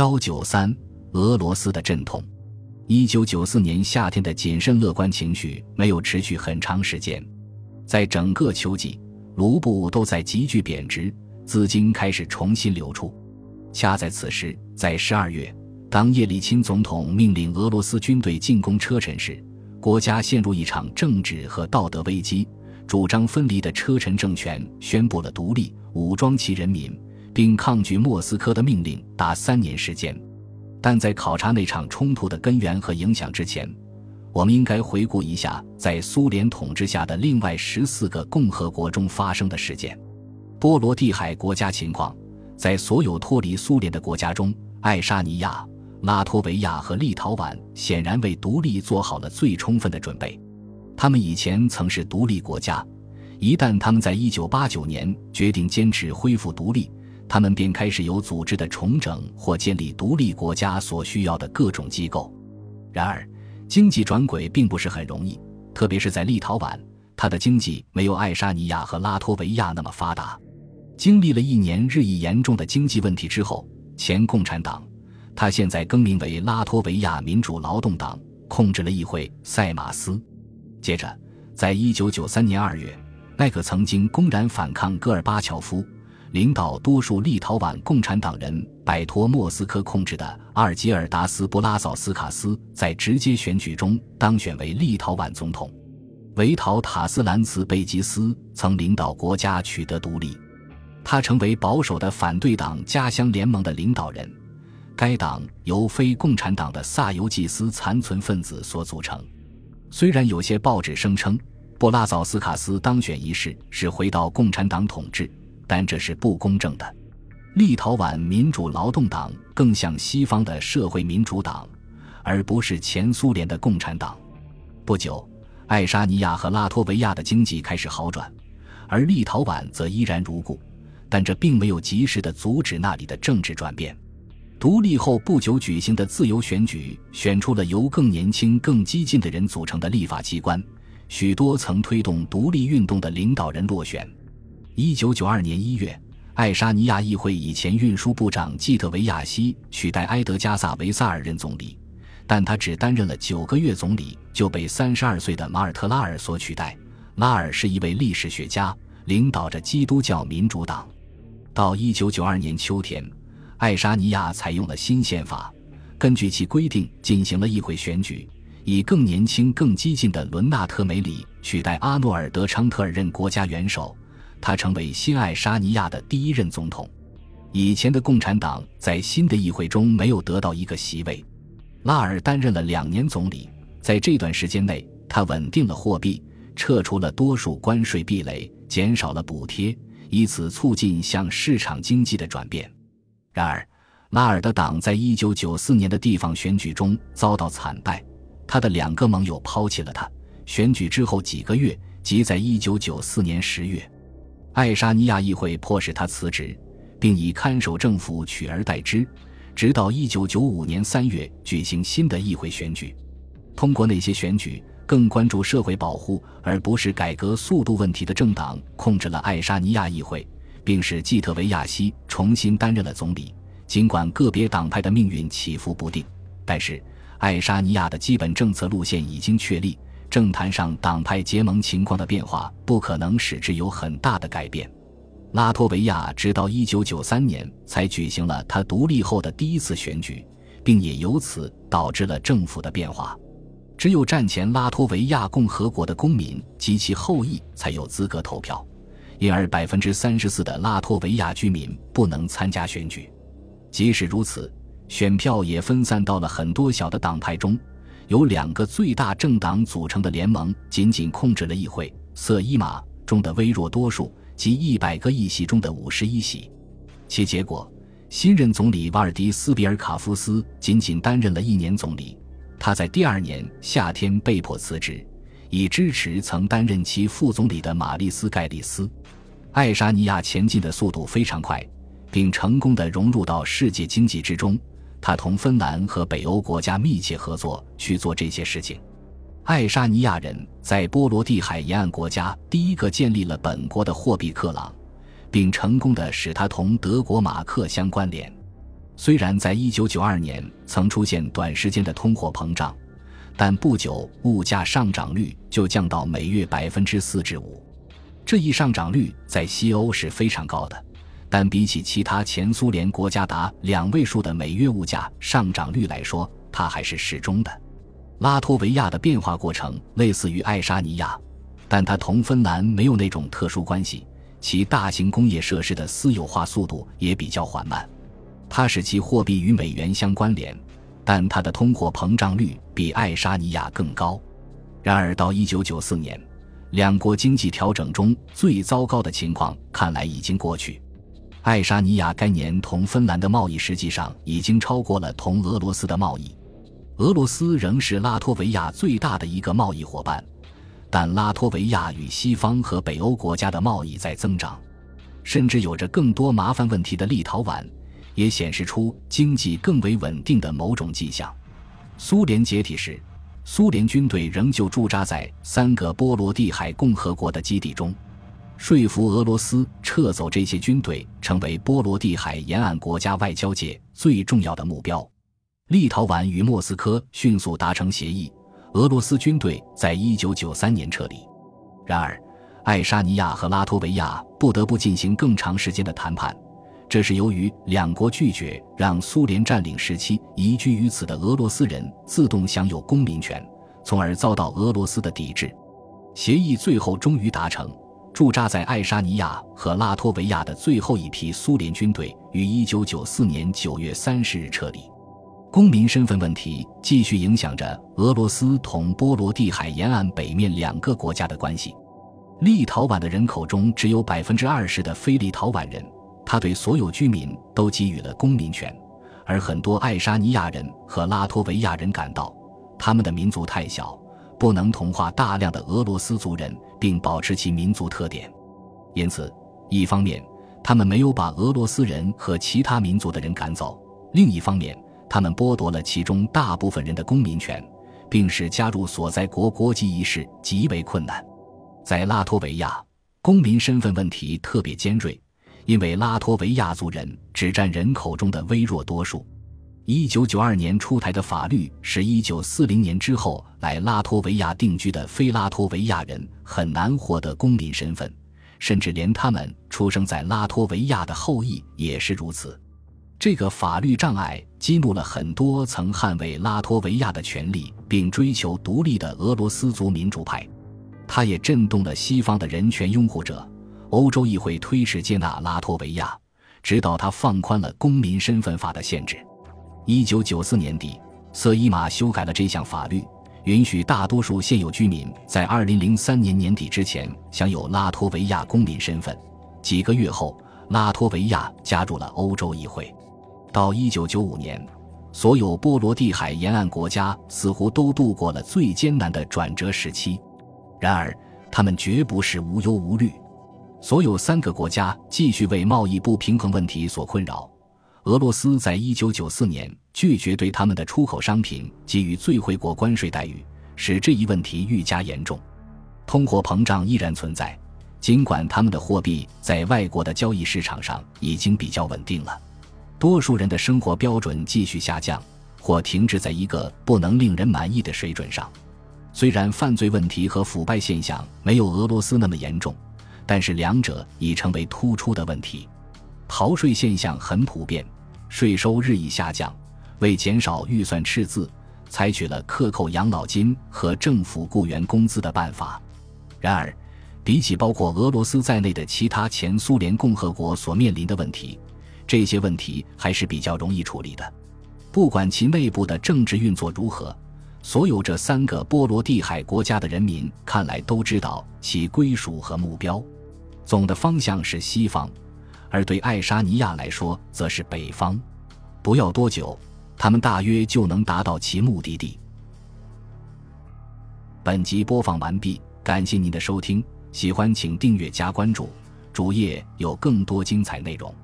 幺九三，俄罗斯的阵痛。一九九四年夏天的谨慎乐观情绪没有持续很长时间，在整个秋季，卢布都在急剧贬值，资金开始重新流出。恰在此时，在十二月，当叶利钦总统命令俄罗斯军队进攻车臣时，国家陷入一场政治和道德危机。主张分离的车臣政权宣布了独立，武装其人民，并抗拒莫斯科的命令达三年时间。但在考察那场冲突的根源和影响之前，我们应该回顾一下在苏联统治下的另外十四个共和国中发生的事件。波罗的海国家情况，在所有脱离苏联的国家中，爱沙尼亚、拉脱维亚和立陶宛显然为独立做好了最充分的准备。他们以前曾是独立国家，一旦他们在一九八九年决定坚持恢复独立，他们便开始有组织的重整或建立独立国家所需要的各种机构。然而，经济转轨并不是很容易，特别是在立陶宛，它的经济没有爱沙尼亚和拉脱维亚那么发达。经历了一年日益严重的经济问题之后，前共产党，他现在更名为拉脱维亚民主劳动党，控制了议会塞马斯。接着，在一九九三年二月，那个曾经公然反抗戈尔巴乔夫、领导多数立陶宛共产党人摆脱莫斯科控制的阿尔吉尔达斯·布拉佐斯卡斯，在直接选举中当选为立陶宛总统。维陶塔斯兰茨贝吉斯曾领导国家取得独立，他成为保守的反对党家乡联盟的领导人。该党由非共产党的萨尤季斯残存分子所组成。虽然有些报纸声称布拉佐斯卡斯当选一事是回到共产党统治，但这是不公正的。立陶宛民主劳动党更像西方的社会民主党，而不是前苏联的共产党。不久，爱沙尼亚和拉脱维亚的经济开始好转，而立陶宛则依然如故。但这并没有及时的阻止那里的政治转变。独立后不久举行的自由选举，选出了由更年轻、更激进的人组成的立法机关。许多曾推动独立运动的领导人落选。一九九二年一月，爱沙尼亚议会以前运输部长季特维亚西取代埃德加萨维萨尔任总理，但他只担任了九个月总理，就被三十二岁的马尔特拉尔所取代。拉尔是一位历史学家，领导着基督教民主党。到一九九二年秋天。爱沙尼亚采用了新宪法，根据其规定进行了议会选举，以更年轻、更激进的伦纳特·梅里取代阿诺尔德·昌特尔任国家元首，他成为新爱沙尼亚的第一任总统。以前的共产党在新的议会中没有得到一个席位。拉尔担任了两年总理，在这段时间内，他稳定了货币，撤除了多数关税壁垒，减少了补贴，以此促进向市场经济的转变。然而，拉尔的党在一九九四年的地方选举中遭到惨败，他的两个盟友抛弃了他。选举之后几个月，即在一九九四年十月，爱沙尼亚议会迫使他辞职，并以看守政府取而代之，直到一九九五年三月举行新的议会选举。通过那些选举，更关注社会保护而不是改革速度问题的政党控制了爱沙尼亚议会。并使季特维亚西重新担任了总理。尽管个别党派的命运起伏不定，但是爱沙尼亚的基本政策路线已经确立。政坛上党派结盟情况的变化不可能使之有很大的改变。拉脱维亚直到1993年才举行了他独立后的第一次选举，并也由此导致了政府的变化。只有战前拉脱维亚共和国的公民及其后裔才有资格投票。因而，百分之三十四的拉脱维亚居民不能参加选举。即使如此，选票也分散到了很多小的党派中。由两个最大政党组成的联盟仅仅控制了议会色伊马中的微弱多数，及一百个议席中的五十一席。其结果，新任总理瓦尔迪斯比尔卡夫斯仅仅担任了一年总理。他在第二年夏天被迫辞职。以支持曾担任其副总理的玛丽斯·盖利斯。爱沙尼亚前进的速度非常快，并成功地融入到世界经济之中。他同芬兰和北欧国家密切合作去做这些事情。爱沙尼亚人在波罗的海沿岸国家第一个建立了本国的货币克朗，并成功的使它同德国马克相关联。虽然在一九九二年曾出现短时间的通货膨胀，但不久物价上涨率就降到每月百分之四至五。这一上涨率在西欧是非常高的，但比起其他前苏联国家达两位数的每月物价上涨率来说，它还是适中的。拉脱维亚的变化过程类似于爱沙尼亚，但它同芬兰没有那种特殊关系，其大型工业设施的私有化速度也比较缓慢。它使其货币与美元相关联，但它的通货膨胀率比爱沙尼亚更高。然而，到1994年，两国经济调整中最糟糕的情况看来已经过去。爱沙尼亚该年同芬兰的贸易实际上已经超过了同俄罗斯的贸易。俄罗斯仍是拉脱维亚最大的一个贸易伙伴，但拉脱维亚与西方和北欧国家的贸易在增长，甚至有着更多麻烦问题的立陶宛。也显示出经济更为稳定的某种迹象。苏联解体时，苏联军队仍旧驻扎在三个波罗的海共和国的基地中。说服俄罗斯撤走这些军队，成为波罗的海沿岸国家外交界最重要的目标。立陶宛与莫斯科迅速达成协议，俄罗斯军队在一九九三年撤离。然而，爱沙尼亚和拉脱维亚不得不进行更长时间的谈判。这是由于两国拒绝让苏联占领时期移居于此的俄罗斯人自动享有公民权，从而遭到俄罗斯的抵制。协议最后终于达成，驻扎在爱沙尼亚和拉脱维亚的最后一批苏联军队于1994年9月30日撤离。公民身份问题继续影响着俄罗斯同波罗的海沿岸北面两个国家的关系。立陶宛的人口中只有百分之二十的非立陶宛人。他对所有居民都给予了公民权，而很多爱沙尼亚人和拉脱维亚人感到，他们的民族太小，不能同化大量的俄罗斯族人，并保持其民族特点。因此，一方面他们没有把俄罗斯人和其他民族的人赶走；另一方面，他们剥夺了其中大部分人的公民权，并使加入所在国国籍一事极为困难。在拉脱维亚，公民身份问题特别尖锐。因为拉脱维亚族人只占人口中的微弱多数，一九九二年出台的法律使一九四零年之后来拉脱维亚定居的非拉脱维亚人很难获得公民身份，甚至连他们出生在拉脱维亚的后裔也是如此。这个法律障碍激怒了很多曾捍卫拉脱维亚的权利并追求独立的俄罗斯族民主派，它也震动了西方的人权拥护者。欧洲议会推迟接纳拉脱维亚，直到他放宽了公民身份法的限制。一九九四年底，瑟伊玛修改了这项法律，允许大多数现有居民在二零零三年年底之前享有拉脱维亚公民身份。几个月后，拉脱维亚加入了欧洲议会。到一九九五年，所有波罗的海沿岸国家似乎都度过了最艰难的转折时期。然而，他们绝不是无忧无虑。所有三个国家继续为贸易不平衡问题所困扰。俄罗斯在一九九四年拒绝对他们的出口商品给予最惠国关税待遇，使这一问题愈加严重。通货膨胀依然存在，尽管他们的货币在外国的交易市场上已经比较稳定了。多数人的生活标准继续下降，或停滞在一个不能令人满意的水准上。虽然犯罪问题和腐败现象没有俄罗斯那么严重。但是两者已成为突出的问题，逃税现象很普遍，税收日益下降。为减少预算赤字，采取了克扣养老金和政府雇员工资的办法。然而，比起包括俄罗斯在内的其他前苏联共和国所面临的问题，这些问题还是比较容易处理的。不管其内部的政治运作如何。所有这三个波罗的海国家的人民看来都知道其归属和目标。总的方向是西方，而对爱沙尼亚来说则是北方。不要多久，他们大约就能达到其目的地。本集播放完毕，感谢您的收听，喜欢请订阅加关注，主页有更多精彩内容。